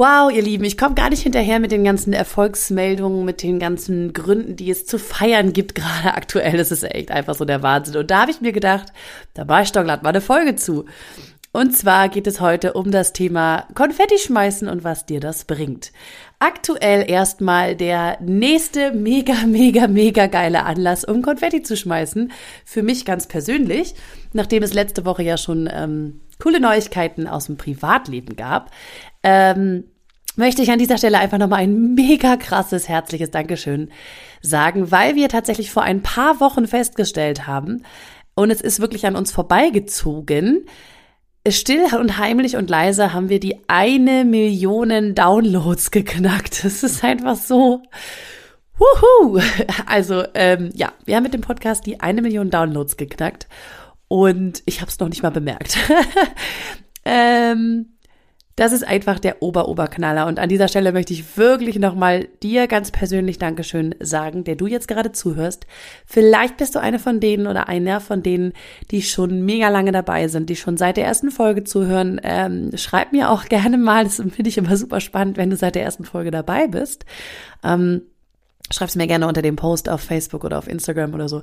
Wow, ihr Lieben, ich komme gar nicht hinterher mit den ganzen Erfolgsmeldungen, mit den ganzen Gründen, die es zu feiern gibt, gerade aktuell. Das ist echt einfach so der Wahnsinn. Und da habe ich mir gedacht, da war ich doch glatt mal eine Folge zu. Und zwar geht es heute um das Thema Konfetti schmeißen und was dir das bringt. Aktuell erstmal der nächste mega, mega, mega geile Anlass, um Konfetti zu schmeißen. Für mich ganz persönlich, nachdem es letzte Woche ja schon ähm, coole Neuigkeiten aus dem Privatleben gab. Ähm, möchte ich an dieser Stelle einfach nochmal ein mega krasses, herzliches Dankeschön sagen, weil wir tatsächlich vor ein paar Wochen festgestellt haben, und es ist wirklich an uns vorbeigezogen, still und heimlich und leise haben wir die eine Million Downloads geknackt. Das ist einfach so. Wuhu! Also, ähm, ja, wir haben mit dem Podcast die eine Million Downloads geknackt und ich habe es noch nicht mal bemerkt. ähm, das ist einfach der Ober-Oberknaller. Und an dieser Stelle möchte ich wirklich nochmal dir ganz persönlich Dankeschön sagen, der du jetzt gerade zuhörst. Vielleicht bist du eine von denen oder einer von denen, die schon mega lange dabei sind, die schon seit der ersten Folge zuhören. Ähm, schreib mir auch gerne mal, das finde ich immer super spannend, wenn du seit der ersten Folge dabei bist. Ähm, schreib's mir gerne unter dem Post auf Facebook oder auf Instagram oder so.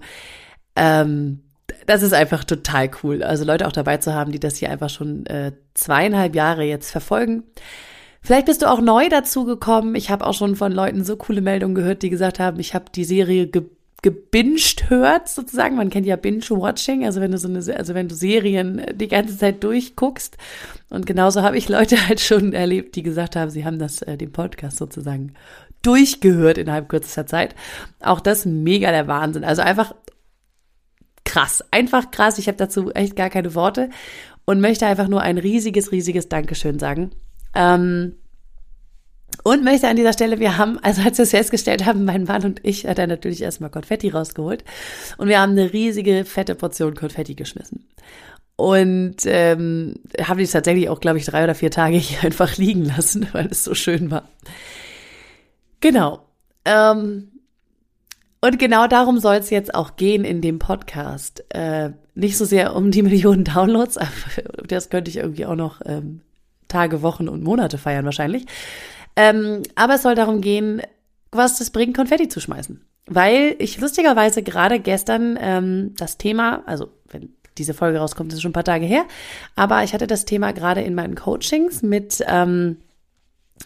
Ähm, das ist einfach total cool. Also Leute auch dabei zu haben, die das hier einfach schon äh, zweieinhalb Jahre jetzt verfolgen. Vielleicht bist du auch neu dazu gekommen. Ich habe auch schon von Leuten so coole Meldungen gehört, die gesagt haben, ich habe die Serie ge gebinged hört, sozusagen. Man kennt ja Binge-Watching, also wenn du so eine, also wenn du Serien die ganze Zeit durchguckst. Und genauso habe ich Leute halt schon erlebt, die gesagt haben, sie haben das, äh, den Podcast sozusagen durchgehört innerhalb kürzester Zeit. Auch das mega der Wahnsinn. Also einfach krass, einfach krass. Ich habe dazu echt gar keine Worte und möchte einfach nur ein riesiges, riesiges Dankeschön sagen. Ähm, und möchte an dieser Stelle, wir haben, also als wir es festgestellt haben, mein Mann und ich, hat er natürlich erstmal Konfetti rausgeholt und wir haben eine riesige, fette Portion Konfetti geschmissen. Und ähm, habe ich tatsächlich auch, glaube ich, drei oder vier Tage hier einfach liegen lassen, weil es so schön war. Genau. Ähm, und genau darum soll es jetzt auch gehen in dem Podcast. Äh, nicht so sehr um die Millionen Downloads, das könnte ich irgendwie auch noch ähm, Tage, Wochen und Monate feiern wahrscheinlich. Ähm, aber es soll darum gehen, was es bringt, Konfetti zu schmeißen. Weil ich lustigerweise gerade gestern ähm, das Thema, also wenn diese Folge rauskommt, ist schon ein paar Tage her, aber ich hatte das Thema gerade in meinen Coachings mit, ähm,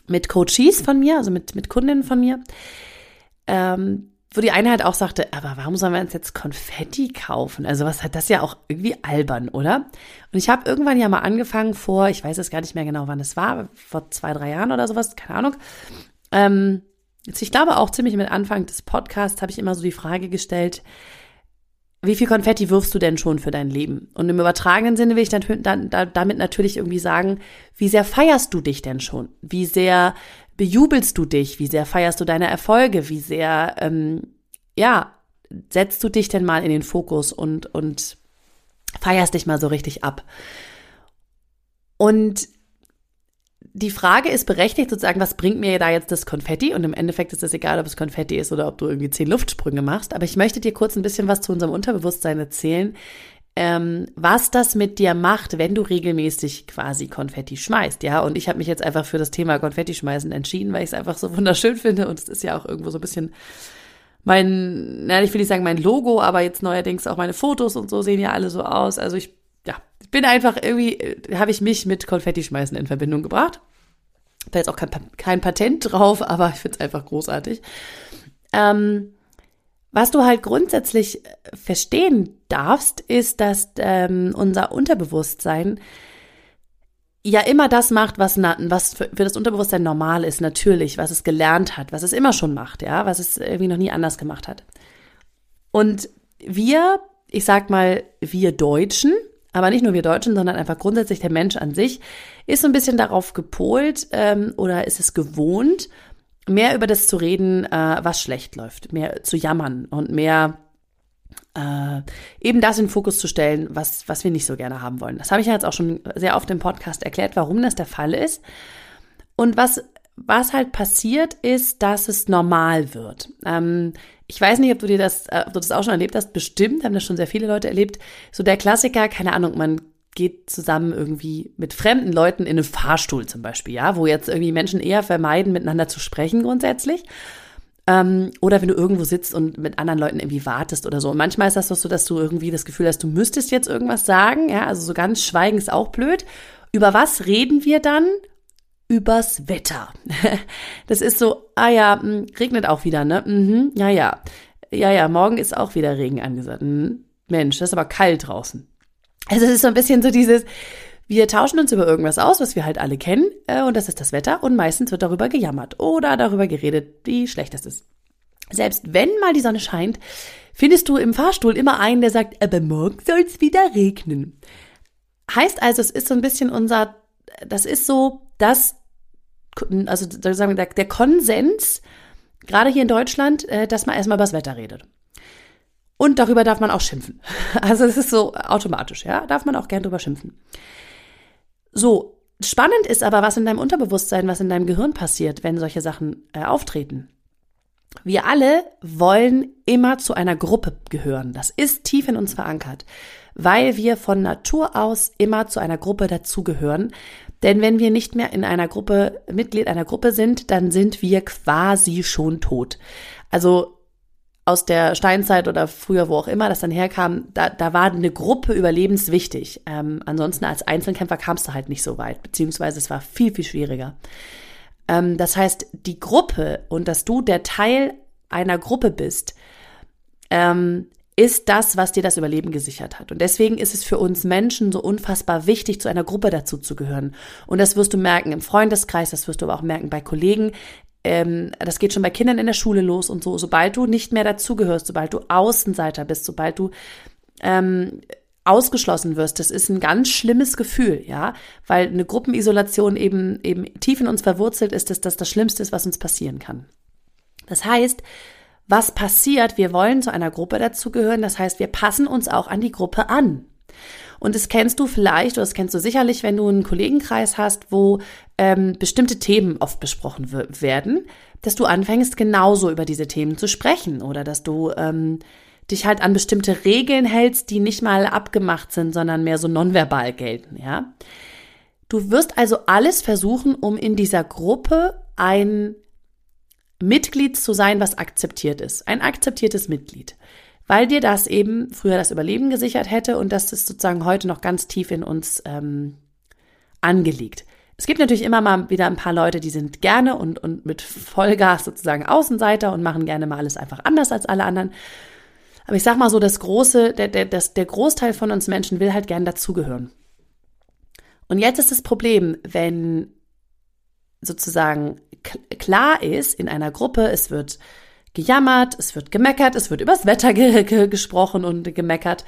mit Coaches von mir, also mit, mit Kundinnen von mir, ähm, wo die eine halt auch sagte, aber warum sollen wir uns jetzt Konfetti kaufen? Also was hat das ja auch irgendwie albern, oder? Und ich habe irgendwann ja mal angefangen vor, ich weiß jetzt gar nicht mehr genau, wann es war, vor zwei, drei Jahren oder sowas, keine Ahnung. Ähm, jetzt, ich glaube auch ziemlich mit Anfang des Podcasts habe ich immer so die Frage gestellt, wie viel Konfetti wirfst du denn schon für dein Leben? Und im übertragenen Sinne will ich dann, damit natürlich irgendwie sagen, wie sehr feierst du dich denn schon? Wie sehr bejubelst du dich? Wie sehr feierst du deine Erfolge? Wie sehr, ähm, ja, setzt du dich denn mal in den Fokus und, und feierst dich mal so richtig ab? Und die Frage ist berechtigt, sozusagen, was bringt mir da jetzt das Konfetti? Und im Endeffekt ist es egal, ob es Konfetti ist oder ob du irgendwie zehn Luftsprünge machst. Aber ich möchte dir kurz ein bisschen was zu unserem Unterbewusstsein erzählen, ähm, was das mit dir macht, wenn du regelmäßig quasi Konfetti schmeißt, ja. Und ich habe mich jetzt einfach für das Thema Konfetti schmeißen entschieden, weil ich es einfach so wunderschön finde und es ist ja auch irgendwo so ein bisschen mein, na, ich will nicht sagen mein Logo, aber jetzt neuerdings auch meine Fotos und so sehen ja alle so aus. Also ich, ja, bin einfach irgendwie, äh, habe ich mich mit Konfetti schmeißen in Verbindung gebracht. Da jetzt auch kein, kein Patent drauf, aber ich finde es einfach großartig. Ähm, was du halt grundsätzlich äh, verstehen darfst, ist, dass ähm, unser Unterbewusstsein ja immer das macht, was, was für, für das Unterbewusstsein normal ist, natürlich, was es gelernt hat, was es immer schon macht, ja, was es irgendwie noch nie anders gemacht hat. Und wir, ich sag mal, wir Deutschen, aber nicht nur wir Deutschen, sondern einfach grundsätzlich der Mensch an sich, ist so ein bisschen darauf gepolt ähm, oder ist es gewohnt, mehr über das zu reden, äh, was schlecht läuft, mehr zu jammern und mehr äh, eben das in den Fokus zu stellen, was, was wir nicht so gerne haben wollen. Das habe ich ja jetzt auch schon sehr oft im Podcast erklärt, warum das der Fall ist. Und was, was halt passiert, ist, dass es normal wird. Ähm, ich weiß nicht, ob du dir das, äh, ob du das auch schon erlebt hast. Bestimmt haben das schon sehr viele Leute erlebt. So der Klassiker, keine Ahnung, man geht zusammen irgendwie mit fremden Leuten in einen Fahrstuhl zum Beispiel, ja, wo jetzt irgendwie Menschen eher vermeiden, miteinander zu sprechen grundsätzlich. Ähm, oder wenn du irgendwo sitzt und mit anderen Leuten irgendwie wartest oder so. Und manchmal ist das doch so, dass du irgendwie das Gefühl hast, du müsstest jetzt irgendwas sagen. Ja, also so ganz schweigen ist auch blöd. Über was reden wir dann? Übers Wetter. das ist so, ah ja, mh, hm, regnet auch wieder, ne? Mhm, ja, ja. Ja, ja, morgen ist auch wieder Regen angesagt. Mhm. Mensch, das ist aber kalt draußen. Also es ist so ein bisschen so dieses, wir tauschen uns über irgendwas aus, was wir halt alle kennen, äh, und das ist das Wetter, und meistens wird darüber gejammert oder darüber geredet, wie schlecht das ist. Selbst wenn mal die Sonne scheint, findest du im Fahrstuhl immer einen, der sagt, aber morgen soll es wieder regnen. Heißt also, es ist so ein bisschen unser, das ist so das, also sagen wir, der Konsens, gerade hier in Deutschland, äh, dass man erstmal über das Wetter redet. Und darüber darf man auch schimpfen. Also es ist so automatisch, ja, darf man auch gern drüber schimpfen. So, spannend ist aber, was in deinem Unterbewusstsein, was in deinem Gehirn passiert, wenn solche Sachen äh, auftreten. Wir alle wollen immer zu einer Gruppe gehören. Das ist tief in uns verankert, weil wir von Natur aus immer zu einer Gruppe dazugehören. Denn wenn wir nicht mehr in einer Gruppe, Mitglied einer Gruppe sind, dann sind wir quasi schon tot. Also aus der Steinzeit oder früher, wo auch immer das dann herkam, da, da war eine Gruppe überlebenswichtig. Ähm, ansonsten als Einzelkämpfer kamst du halt nicht so weit, beziehungsweise es war viel, viel schwieriger. Ähm, das heißt, die Gruppe und dass du der Teil einer Gruppe bist, ähm, ist das, was dir das Überleben gesichert hat. Und deswegen ist es für uns Menschen so unfassbar wichtig, zu einer Gruppe dazu zu gehören. Und das wirst du merken im Freundeskreis, das wirst du aber auch merken bei Kollegen ähm, das geht schon bei Kindern in der Schule los und so, sobald du nicht mehr dazugehörst, sobald du Außenseiter bist, sobald du ähm, ausgeschlossen wirst, das ist ein ganz schlimmes Gefühl, ja, weil eine Gruppenisolation eben eben tief in uns verwurzelt ist, dass das das Schlimmste ist, was uns passieren kann. Das heißt, was passiert? Wir wollen zu einer Gruppe dazugehören, das heißt, wir passen uns auch an die Gruppe an. Und das kennst du vielleicht, oder das kennst du sicherlich, wenn du einen Kollegenkreis hast, wo ähm, bestimmte Themen oft besprochen werden, dass du anfängst, genauso über diese Themen zu sprechen oder dass du ähm, dich halt an bestimmte Regeln hältst, die nicht mal abgemacht sind, sondern mehr so nonverbal gelten, ja. Du wirst also alles versuchen, um in dieser Gruppe ein Mitglied zu sein, was akzeptiert ist. Ein akzeptiertes Mitglied weil dir das eben früher das Überleben gesichert hätte und das ist sozusagen heute noch ganz tief in uns ähm, angelegt. Es gibt natürlich immer mal wieder ein paar Leute, die sind gerne und, und mit Vollgas sozusagen Außenseiter und machen gerne mal alles einfach anders als alle anderen. Aber ich sag mal so, das große, der, der, das, der Großteil von uns Menschen will halt gern dazugehören. Und jetzt ist das Problem, wenn sozusagen klar ist in einer Gruppe, es wird gejammert, es wird gemeckert, es wird übers Wetter ge ge gesprochen und gemeckert,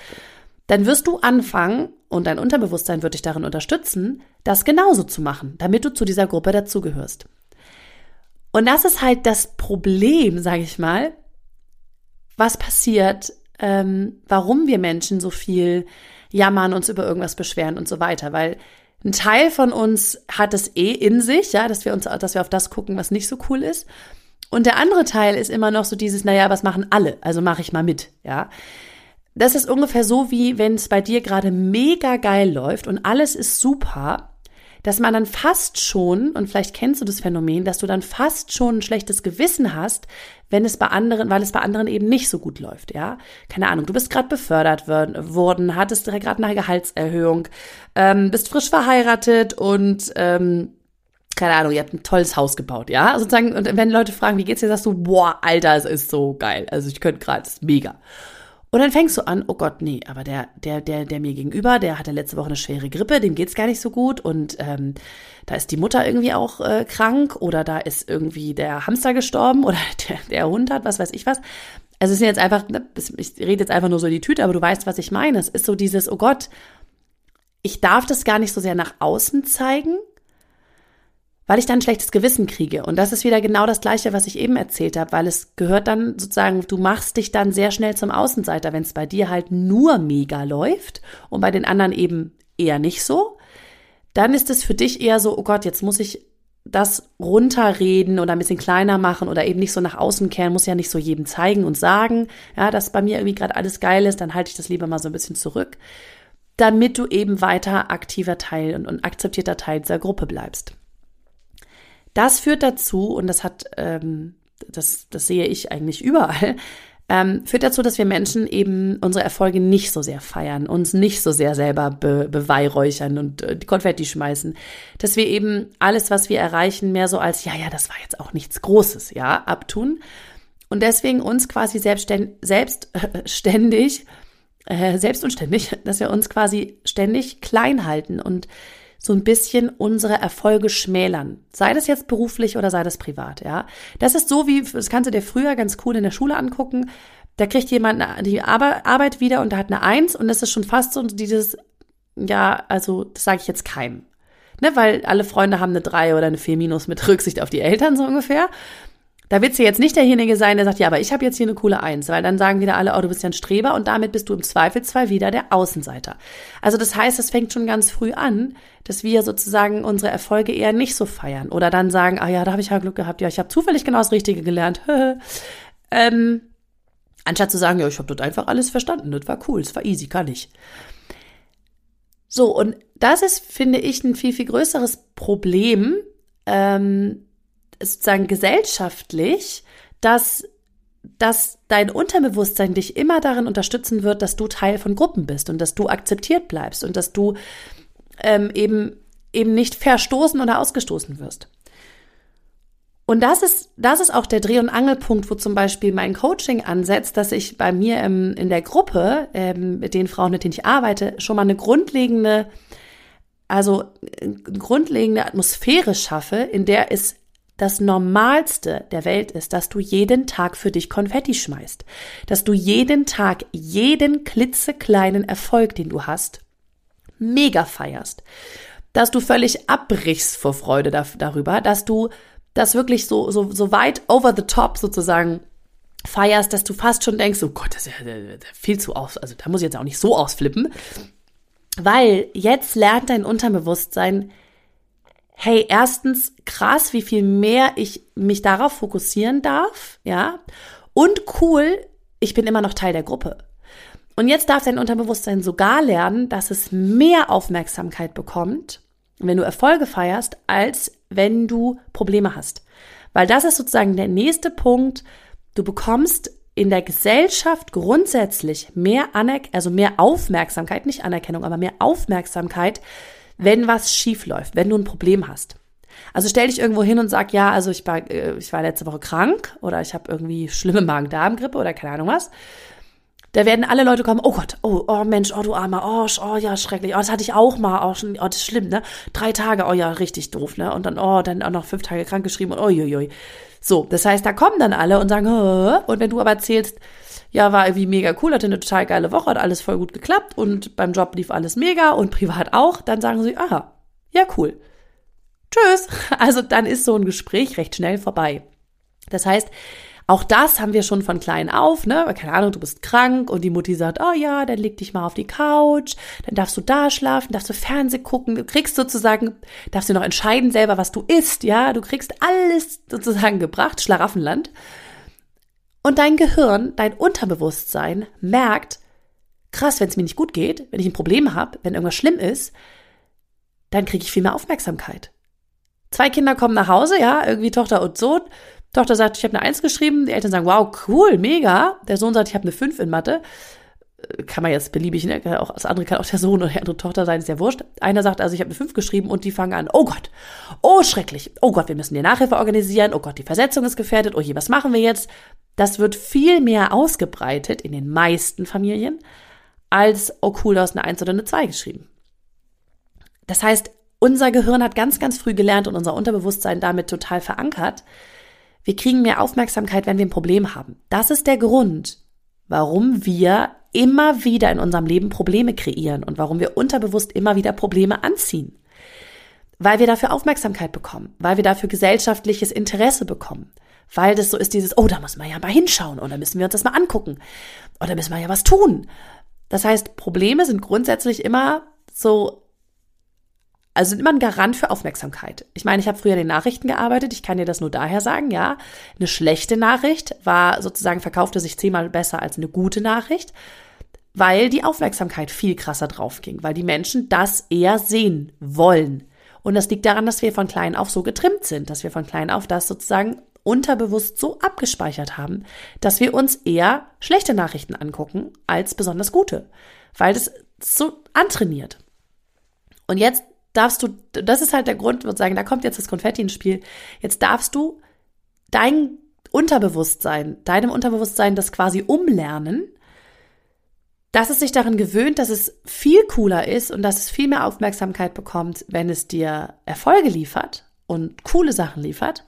dann wirst du anfangen und dein Unterbewusstsein wird dich darin unterstützen, das genauso zu machen, damit du zu dieser Gruppe dazugehörst. Und das ist halt das Problem, sage ich mal, was passiert, ähm, warum wir Menschen so viel jammern, uns über irgendwas beschweren und so weiter, weil ein Teil von uns hat es eh in sich, ja, dass wir uns, dass wir auf das gucken, was nicht so cool ist. Und der andere Teil ist immer noch so dieses, naja, was machen alle? Also mache ich mal mit, ja. Das ist ungefähr so, wie wenn es bei dir gerade mega geil läuft und alles ist super, dass man dann fast schon, und vielleicht kennst du das Phänomen, dass du dann fast schon ein schlechtes Gewissen hast, wenn es bei anderen, weil es bei anderen eben nicht so gut läuft, ja. Keine Ahnung, du bist gerade befördert worden, hattest gerade eine Gehaltserhöhung, ähm, bist frisch verheiratet und ähm, keine Ahnung, ihr habt ein tolles Haus gebaut, ja? Sozusagen, und wenn Leute fragen, wie geht's dir, sagst du, boah, Alter, es ist so geil. Also ich könnte gerade, es ist mega. Und dann fängst du an, oh Gott, nee, aber der, der, der, der mir gegenüber, der hatte letzte Woche eine schwere Grippe, dem geht's gar nicht so gut und ähm, da ist die Mutter irgendwie auch äh, krank oder da ist irgendwie der Hamster gestorben oder der, der Hund hat, was weiß ich was. Also es sind jetzt einfach, ne, ich rede jetzt einfach nur so die Tüte, aber du weißt, was ich meine. Es ist so dieses, oh Gott, ich darf das gar nicht so sehr nach außen zeigen, weil ich dann ein schlechtes Gewissen kriege. Und das ist wieder genau das Gleiche, was ich eben erzählt habe, weil es gehört dann sozusagen, du machst dich dann sehr schnell zum Außenseiter, wenn es bei dir halt nur mega läuft und bei den anderen eben eher nicht so. Dann ist es für dich eher so, oh Gott, jetzt muss ich das runterreden oder ein bisschen kleiner machen oder eben nicht so nach außen kehren, muss ja nicht so jedem zeigen und sagen, ja, dass bei mir irgendwie gerade alles geil ist, dann halte ich das lieber mal so ein bisschen zurück, damit du eben weiter aktiver Teil und, und akzeptierter Teil dieser Gruppe bleibst. Das führt dazu, und das hat, ähm, das, das sehe ich eigentlich überall, ähm, führt dazu, dass wir Menschen eben unsere Erfolge nicht so sehr feiern, uns nicht so sehr selber be beweihräuchern und äh, die Konfetti schmeißen, dass wir eben alles, was wir erreichen, mehr so als, ja, ja, das war jetzt auch nichts Großes, ja, abtun. Und deswegen uns quasi selbstständig, selbstständig, äh, selbst und ständig, dass wir uns quasi ständig klein halten und so ein bisschen unsere Erfolge schmälern. Sei das jetzt beruflich oder sei das privat, ja. Das ist so wie, das kannst du dir früher ganz cool in der Schule angucken. Da kriegt jemand die Arbeit wieder und da hat eine Eins und das ist schon fast so dieses, ja, also das sage ich jetzt keinem. Ne, weil alle Freunde haben eine drei oder eine vier minus mit Rücksicht auf die Eltern so ungefähr. Da willst du jetzt nicht derjenige sein, der sagt, ja, aber ich habe jetzt hier eine coole Eins, weil dann sagen wieder alle, oh, du bist ja ein Streber und damit bist du im Zweifelsfall wieder der Außenseiter. Also das heißt, es fängt schon ganz früh an, dass wir sozusagen unsere Erfolge eher nicht so feiern oder dann sagen, ah ja, da habe ich ja Glück gehabt, ja, ich habe zufällig genau das Richtige gelernt. ähm, anstatt zu sagen, ja, ich habe dort einfach alles verstanden, das war cool, es war easy, kann ich. So, und das ist, finde ich, ein viel, viel größeres Problem, ähm, sozusagen gesellschaftlich, dass dass dein Unterbewusstsein dich immer darin unterstützen wird, dass du Teil von Gruppen bist und dass du akzeptiert bleibst und dass du ähm, eben eben nicht verstoßen oder ausgestoßen wirst. Und das ist, das ist auch der Dreh- und Angelpunkt, wo zum Beispiel mein Coaching ansetzt, dass ich bei mir im, in der Gruppe, ähm, mit den Frauen, mit denen ich arbeite, schon mal eine grundlegende, also eine grundlegende Atmosphäre schaffe, in der es das Normalste der Welt ist, dass du jeden Tag für dich Konfetti schmeißt, dass du jeden Tag jeden klitzekleinen Erfolg, den du hast, mega feierst, dass du völlig abbrichst vor Freude da, darüber, dass du das wirklich so, so, so weit over the top sozusagen feierst, dass du fast schon denkst, oh Gott, das ist ja viel zu aus, also da muss ich jetzt auch nicht so ausflippen, weil jetzt lernt dein Unterbewusstsein, hey, erstens krass, wie viel mehr ich mich darauf fokussieren darf, ja, und cool, ich bin immer noch Teil der Gruppe. Und jetzt darf dein Unterbewusstsein sogar lernen, dass es mehr Aufmerksamkeit bekommt, wenn du Erfolge feierst, als wenn du Probleme hast. Weil das ist sozusagen der nächste Punkt. Du bekommst in der Gesellschaft grundsätzlich mehr Anerk also mehr Aufmerksamkeit, nicht Anerkennung, aber mehr Aufmerksamkeit, wenn was schief läuft, wenn du ein Problem hast. Also stell dich irgendwo hin und sag, ja, also ich war, äh, ich war letzte Woche krank oder ich habe irgendwie schlimme Magen-Darm-Grippe oder keine Ahnung was. Da werden alle Leute kommen, oh Gott, oh, oh Mensch, oh du Armer, oh, oh ja, schrecklich, oh, das hatte ich auch mal, oh, schon, oh, das ist schlimm, ne? Drei Tage, oh ja, richtig doof, ne? Und dann, oh, dann auch noch fünf Tage krank geschrieben und uiuiui. So, das heißt, da kommen dann alle und sagen, Hö? und wenn du aber erzählst, ja, war irgendwie mega cool, hatte eine total geile Woche, hat alles voll gut geklappt und beim Job lief alles mega und privat auch, dann sagen sie, aha, ja, cool. Tschüss. Also dann ist so ein Gespräch recht schnell vorbei. Das heißt, auch das haben wir schon von klein auf, ne? Keine Ahnung, du bist krank und die Mutti sagt, oh ja, dann leg dich mal auf die Couch, dann darfst du da schlafen, darfst du Fernseh gucken, du kriegst sozusagen, darfst du noch entscheiden selber, was du isst, ja? Du kriegst alles sozusagen gebracht, Schlaraffenland. Und dein Gehirn, dein Unterbewusstsein merkt, krass, wenn es mir nicht gut geht, wenn ich ein Problem habe, wenn irgendwas schlimm ist, dann kriege ich viel mehr Aufmerksamkeit. Zwei Kinder kommen nach Hause, ja, irgendwie Tochter und Sohn. Tochter sagt, ich habe eine Eins geschrieben. Die Eltern sagen, wow, cool, mega. Der Sohn sagt, ich habe eine Fünf in Mathe. Kann man jetzt beliebig, ne? Auch, das andere kann auch der Sohn oder die andere Tochter sein, ist ja wurscht. Einer sagt, also ich habe eine Fünf geschrieben und die fangen an, oh Gott, oh schrecklich, oh Gott, wir müssen dir Nachhilfe organisieren, oh Gott, die Versetzung ist gefährdet, oh je, was machen wir jetzt? Das wird viel mehr ausgebreitet in den meisten Familien, als, oh cool, du hast eine Eins oder eine Zwei geschrieben. Das heißt, unser Gehirn hat ganz, ganz früh gelernt und unser Unterbewusstsein damit total verankert. Wir kriegen mehr Aufmerksamkeit, wenn wir ein Problem haben. Das ist der Grund, warum wir immer wieder in unserem Leben Probleme kreieren und warum wir unterbewusst immer wieder Probleme anziehen. weil wir dafür Aufmerksamkeit bekommen, weil wir dafür gesellschaftliches Interesse bekommen, weil das so ist dieses, oh, da muss man ja mal hinschauen oder müssen wir uns das mal angucken oder müssen wir ja was tun. Das heißt, Probleme sind grundsätzlich immer so also sind immer ein Garant für Aufmerksamkeit. Ich meine, ich habe früher in den Nachrichten gearbeitet, ich kann dir das nur daher sagen, ja. Eine schlechte Nachricht war sozusagen, verkaufte sich zehnmal besser als eine gute Nachricht, weil die Aufmerksamkeit viel krasser drauf ging, weil die Menschen das eher sehen wollen. Und das liegt daran, dass wir von klein auf so getrimmt sind, dass wir von klein auf das sozusagen unterbewusst so abgespeichert haben, dass wir uns eher schlechte Nachrichten angucken als besonders gute, weil das so antrainiert. Und jetzt darfst du, das ist halt der Grund, würde sagen, da kommt jetzt das Konfetti ins Spiel. Jetzt darfst du dein Unterbewusstsein, deinem Unterbewusstsein das quasi umlernen, dass es sich daran gewöhnt, dass es viel cooler ist und dass es viel mehr Aufmerksamkeit bekommt, wenn es dir Erfolge liefert und coole Sachen liefert,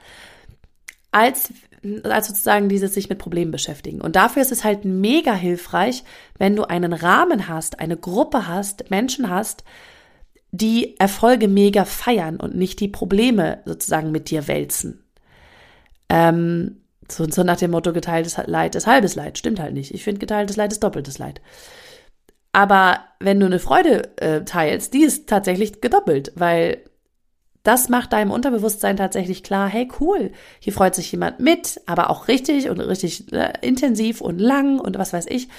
als, als sozusagen dieses sich mit Problemen beschäftigen. Und dafür ist es halt mega hilfreich, wenn du einen Rahmen hast, eine Gruppe hast, Menschen hast, die Erfolge mega feiern und nicht die Probleme sozusagen mit dir wälzen. Ähm, so, so nach dem Motto, geteiltes Leid ist halbes Leid. Stimmt halt nicht. Ich finde, geteiltes Leid ist doppeltes Leid. Aber wenn du eine Freude äh, teilst, die ist tatsächlich gedoppelt, weil das macht deinem Unterbewusstsein tatsächlich klar, hey cool, hier freut sich jemand mit, aber auch richtig und richtig äh, intensiv und lang und was weiß ich.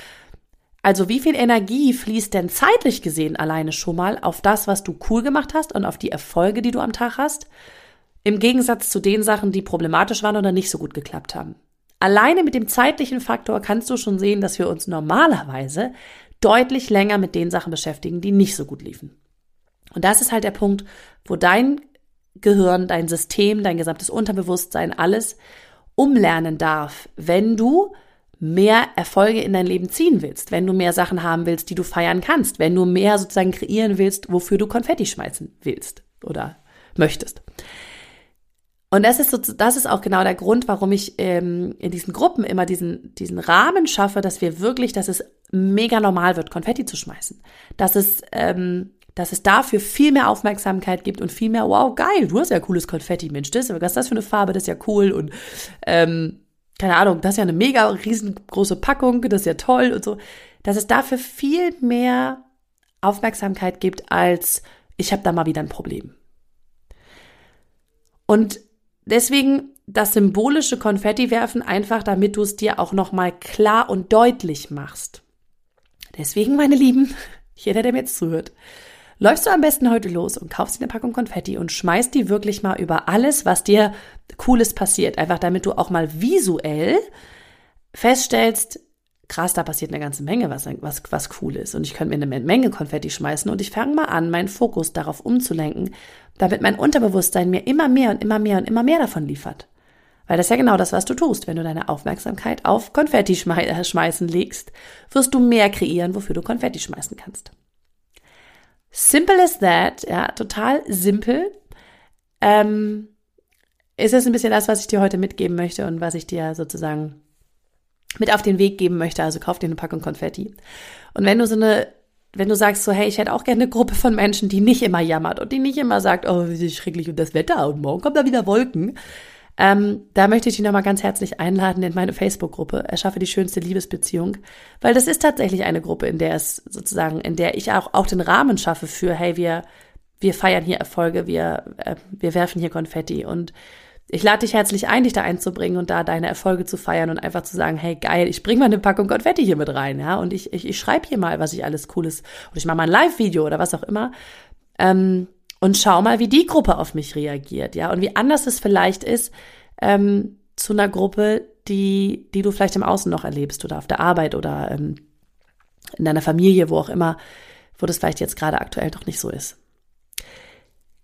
Also wie viel Energie fließt denn zeitlich gesehen alleine schon mal auf das, was du cool gemacht hast und auf die Erfolge, die du am Tag hast, im Gegensatz zu den Sachen, die problematisch waren oder nicht so gut geklappt haben. Alleine mit dem zeitlichen Faktor kannst du schon sehen, dass wir uns normalerweise deutlich länger mit den Sachen beschäftigen, die nicht so gut liefen. Und das ist halt der Punkt, wo dein Gehirn, dein System, dein gesamtes Unterbewusstsein alles umlernen darf, wenn du mehr Erfolge in dein Leben ziehen willst, wenn du mehr Sachen haben willst, die du feiern kannst, wenn du mehr sozusagen kreieren willst, wofür du Konfetti schmeißen willst oder möchtest. Und das ist so, das ist auch genau der Grund, warum ich ähm, in diesen Gruppen immer diesen, diesen Rahmen schaffe, dass wir wirklich, dass es mega normal wird, Konfetti zu schmeißen. Dass es, ähm, dass es dafür viel mehr Aufmerksamkeit gibt und viel mehr, wow, geil, du hast ja cooles Konfetti, Mensch, das, was ist das für eine Farbe, das ist ja cool und ähm, keine Ahnung, das ist ja eine mega riesengroße Packung, das ist ja toll und so, dass es dafür viel mehr Aufmerksamkeit gibt, als ich habe da mal wieder ein Problem. Und deswegen das symbolische Konfetti werfen einfach, damit du es dir auch noch mal klar und deutlich machst. Deswegen, meine Lieben, jeder, der mir jetzt zuhört, läufst du am besten heute los und kaufst dir eine Packung Konfetti und schmeißt die wirklich mal über alles, was dir Cooles passiert. Einfach damit du auch mal visuell feststellst, krass, da passiert eine ganze Menge, was, was, was cool ist. Und ich könnte mir eine Menge Konfetti schmeißen und ich fange mal an, meinen Fokus darauf umzulenken, damit mein Unterbewusstsein mir immer mehr und immer mehr und immer mehr davon liefert. Weil das ist ja genau das, was du tust. Wenn du deine Aufmerksamkeit auf Konfetti äh, schmeißen legst, wirst du mehr kreieren, wofür du Konfetti schmeißen kannst. Simple as that, ja, total simpel. Ähm, ist es ein bisschen das, was ich dir heute mitgeben möchte und was ich dir sozusagen mit auf den Weg geben möchte. Also kauf dir eine Packung Konfetti. Und wenn du so eine, wenn du sagst so, hey, ich hätte auch gerne eine Gruppe von Menschen, die nicht immer jammert und die nicht immer sagt, oh, wie schrecklich und das Wetter und morgen kommen da wieder Wolken, ähm, da möchte ich dich nochmal ganz herzlich einladen in meine Facebook-Gruppe. Erschaffe die schönste Liebesbeziehung. Weil das ist tatsächlich eine Gruppe, in der es sozusagen, in der ich auch, auch den Rahmen schaffe für, hey, wir, wir feiern hier Erfolge, wir, äh, wir werfen hier Konfetti. Und ich lade dich herzlich ein, dich da einzubringen und da deine Erfolge zu feiern und einfach zu sagen, hey geil, ich bring mal eine Packung Konfetti hier mit rein, ja, und ich, ich, ich schreibe hier mal, was ich alles Cooles, oder ich mache mal ein Live-Video oder was auch immer. Ähm, und schau mal, wie die Gruppe auf mich reagiert, ja, und wie anders es vielleicht ist ähm, zu einer Gruppe, die, die du vielleicht im Außen noch erlebst oder auf der Arbeit oder ähm, in deiner Familie, wo auch immer, wo das vielleicht jetzt gerade aktuell noch nicht so ist.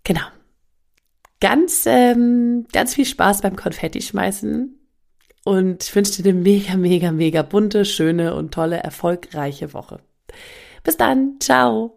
Genau. Ganz, ähm, ganz viel Spaß beim Konfetti schmeißen und ich wünsche dir eine mega, mega, mega bunte, schöne und tolle, erfolgreiche Woche. Bis dann. Ciao.